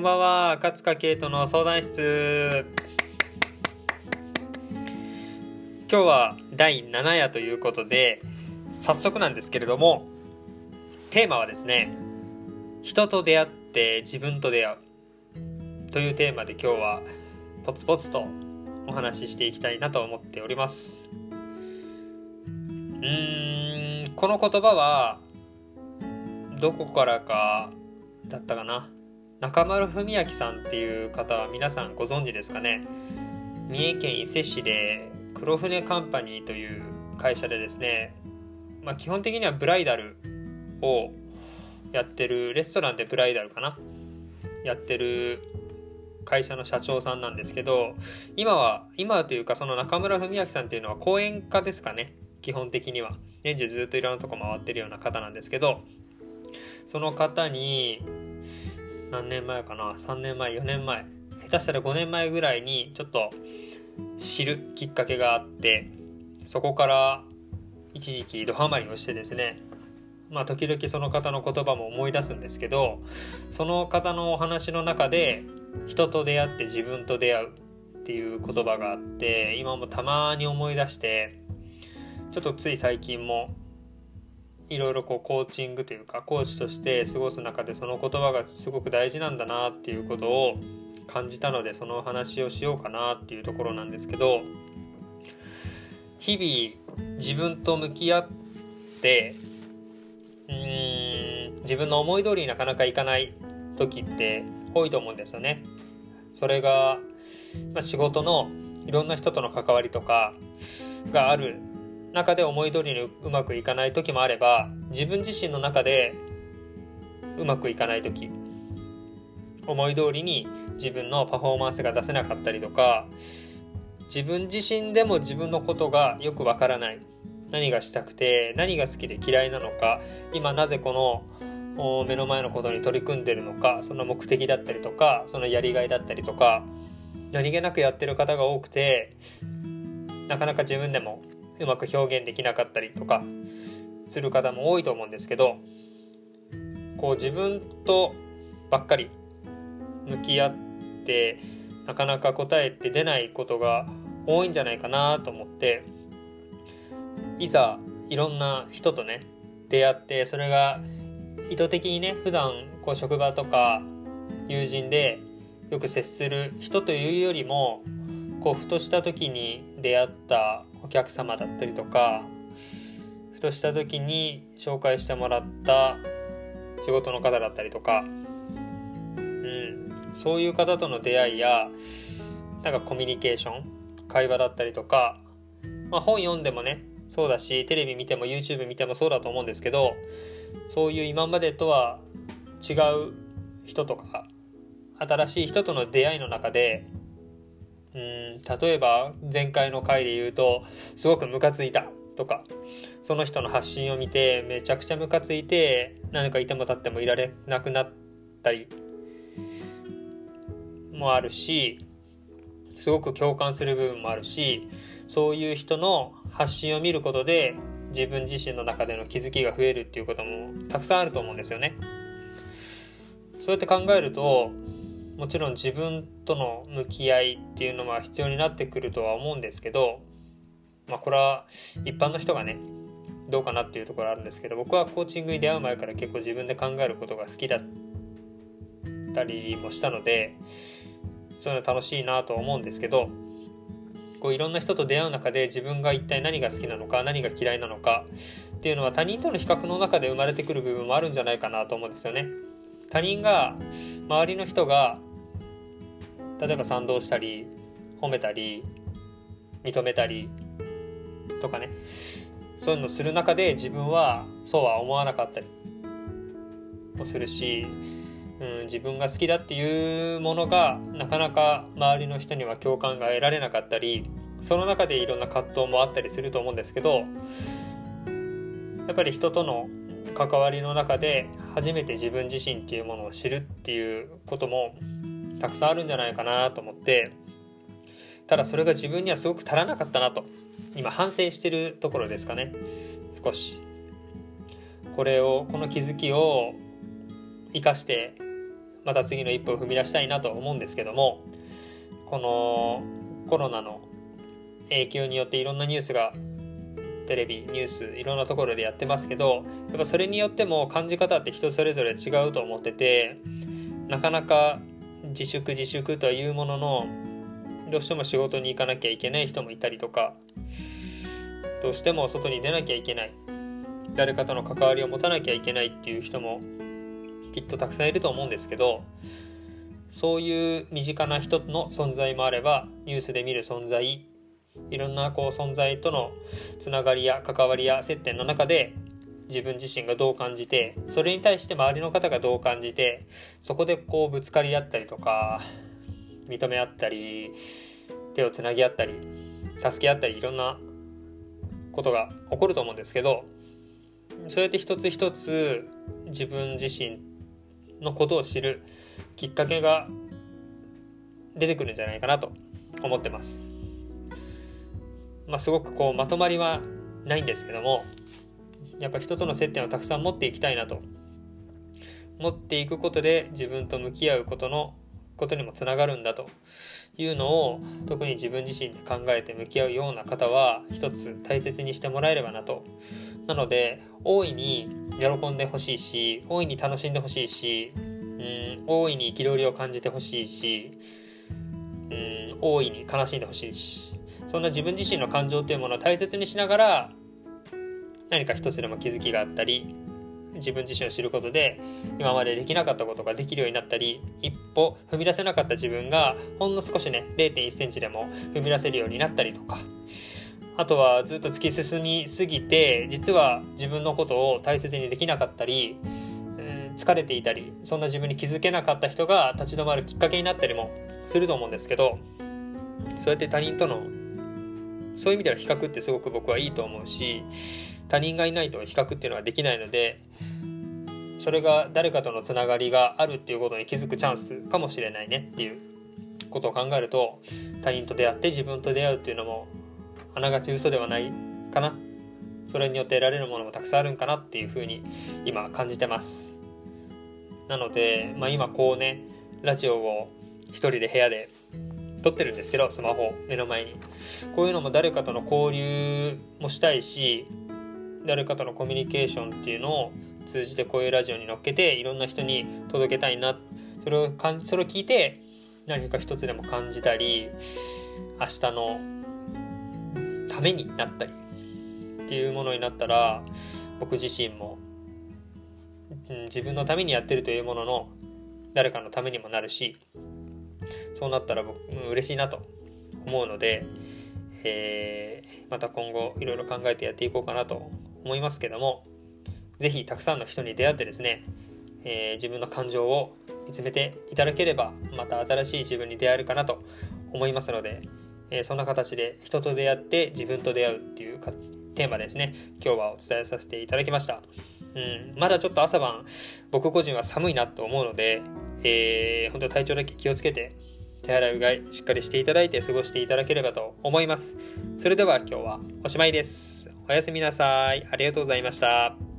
こんばんは赤塚圭人の相談室。今日は第7夜ということで早速なんですけれどもテーマはですね人と出会って自分と出会うというテーマで今日はポツポツとお話ししていきたいなと思っております。うんこの言葉はどこからかだったかな。中丸文明さんっていう方は皆さんご存知ですかね？三重県伊勢市で黒船カンパニーという会社でですね、まあ、基本的にはブライダルをやってるレストランでブライダルかな？やってる会社の社長さんなんですけど今は今というかその中村文明さんっていうのは講演家ですかね？基本的には。年中ずっといろんなとこ回ってるような方なんですけどその方に何年前かな？3年前4年前。下手したら5年前ぐらいにちょっと知るきっかけがあってそこから一時期ドハマりをしてですね。まあ時々その方の言葉も思い出すんですけどその方のお話の中で人と出会って自分と出会うっていう言葉があって今もたまに思い出してちょっとつい最近もいろいろこうコーチングというかコーチとして過ごす中でその言葉がすごく大事なんだなっていうことを感じたのでそのお話をしようかなっていうところなんですけど日々自分と向き合ってうーん自分の思い通りになかなかいかない時って多いと思うんですよね。それが、まあ、仕事のいろんな人との関わりとかがある中で思い通りにうまくいかない時もあれば自分自身の中でうまくいかない時思い通りに自分のパフォーマンスが出せなかったりとか自分自身でも自分のことがよくわからない。何がしたくて何が好きで嫌いなのか今なぜこの目の前のことに取り組んでるのかその目的だったりとかそのやりがいだったりとか何気なくやってる方が多くてなかなか自分でもうまく表現できなかったりとかする方も多いと思うんですけどこう自分とばっかり向き合ってなかなか答えって出ないことが多いんじゃないかなと思っていざいろんな人とね出会ってそれが意図的にね普段こう職場とか友人でよく接する人というよりもこうふとした時に出会った客様だったりとかふとした時に紹介してもらった仕事の方だったりとか、うん、そういう方との出会いやなんかコミュニケーション会話だったりとか、まあ、本読んでもねそうだしテレビ見ても YouTube 見てもそうだと思うんですけどそういう今までとは違う人とか新しい人との出会いの中でうん例えば前回の回で言うとすごくムカついたとかその人の発信を見てめちゃくちゃムカついて何かいても立ってもいられなくなったりもあるしすごく共感する部分もあるしそういう人の発信を見ることで自分自身の中での気づきが増えるっていうこともたくさんあると思うんですよね。そうやって考えるともちろん自分との向き合いっていうのは必要になってくるとは思うんですけど、まあ、これは一般の人がねどうかなっていうところあるんですけど僕はコーチングに出会う前から結構自分で考えることが好きだったりもしたのでそういうの楽しいなと思うんですけどこういろんな人と出会う中で自分が一体何が好きなのか何が嫌いなのかっていうのは他人との比較の中で生まれてくる部分もあるんじゃないかなと思うんですよね。他人が周りの人が例えば賛同したり褒めたり認めたりとかね。そういうのする中で自分はそうは思わなかったりもするし、うん、自分が好きだっていうものがなかなか周りの人には共感が得られなかったりその中でいろんな葛藤もあったりすると思うんですけどやっぱり人との関わりの中で初めて自分自身っていうものを知るっていうこともたくさんあるんじゃないかなと思ってただそれが自分にはすごく足らなかったなと今反省してるところですかね。少し。これをこの気づきを生かしてまた次の一歩を踏み出したいなと思うんですけどもこのコロナの影響によっていろんなニュースがテレビニュースいろんなところでやってますけどやっぱそれによっても感じ方って人それぞれ違うと思っててなかなか自粛自粛とはいうもののどうしても仕事に行かなきゃいけない人もいたりとかどうしても外に出なきゃいけない誰かとの関わりを持たなきゃいけないっていう人もきっとたくさんいると思うんですけどそういう身近な人の存在もあればニュースで見る存在いろんなこう存在とのつながりや関わりや接点の中で自分自身がどう感じてそれに対して周りの方がどう感じてそこでこうぶつかり合ったりとか認め合ったり手をつなぎ合ったり助け合ったりいろんなことが起こると思うんですけどそうやって一つ一つ自分自身のことを知るきっかけが出てくるんじゃないかなと思ってます。まあ、すごくこうまとまりはないんですけどもやっぱ人との接点をたくさん持っていきたいなと。持っていくことで自分と向き合うことのことにもつながるんだというのを特に自分自身で考えて向き合うような方は一つ大切にしてもらえればなと。なので大いに喜んでほしいし大いに楽しんでほしいしうん大いに憤りを感じてほしいしうん大いに悲しんでほしいし。そんな自分自身の感情というものを大切にしながら何か一つでも気づきがあったり自分自身を知ることで今までできなかったことができるようになったり一歩踏み出せなかった自分がほんの少しね0 1センチでも踏み出せるようになったりとかあとはずっと突き進みすぎて実は自分のことを大切にできなかったり、疲れていたりそんな自分に気づけなかった人が立ち止まるきっかけになったりもすると思うんですけどそうやって他人とのそういう意味では比較ってすごく僕はいいと思うし他人がいないと比較っていうのはできないのでそれが誰かとのつながりがあるっていうことに気づくチャンスかもしれないねっていうことを考えると他人と出会って自分と出会うっていうのもあながち嘘ではないかな。それによって得られるものもたくさんあるんかなっていうふうに今感じてます。なので、まあ、今こうねラジオを一人で部屋で撮ってるんですけどスマホ目の前に。こういうのも誰かとの交流もしたいし誰かとのコミュニケーションっていうのを通じてこういうラジオに乗っけていろんな人に届けたいなそれをかんそれを聞いて何か一つでも感じたり明日のためになったりっていうものになったら僕自身も、うん、自分のためにやってるというものの誰かのためにもなるしそうなったら僕、うん、嬉しいなと思うので、えー、また今後いろいろ考えてやっていこうかなと思いますけども是非たくさんの人に出会ってですね、えー、自分の感情を見つめていただければまた新しい自分に出会えるかなと思いますので、えー、そんな形で人と出会って自分と出会うっていうかテーマですね今日はお伝えさせていただきました、うん、まだちょっと朝晩僕個人は寒いなと思うので、えー、本当体調だけ気をつけて手洗いうがいしっかりしていただいて過ごしていただければと思います。それでは今日はおしまいです。おやすみなさい。ありがとうございました。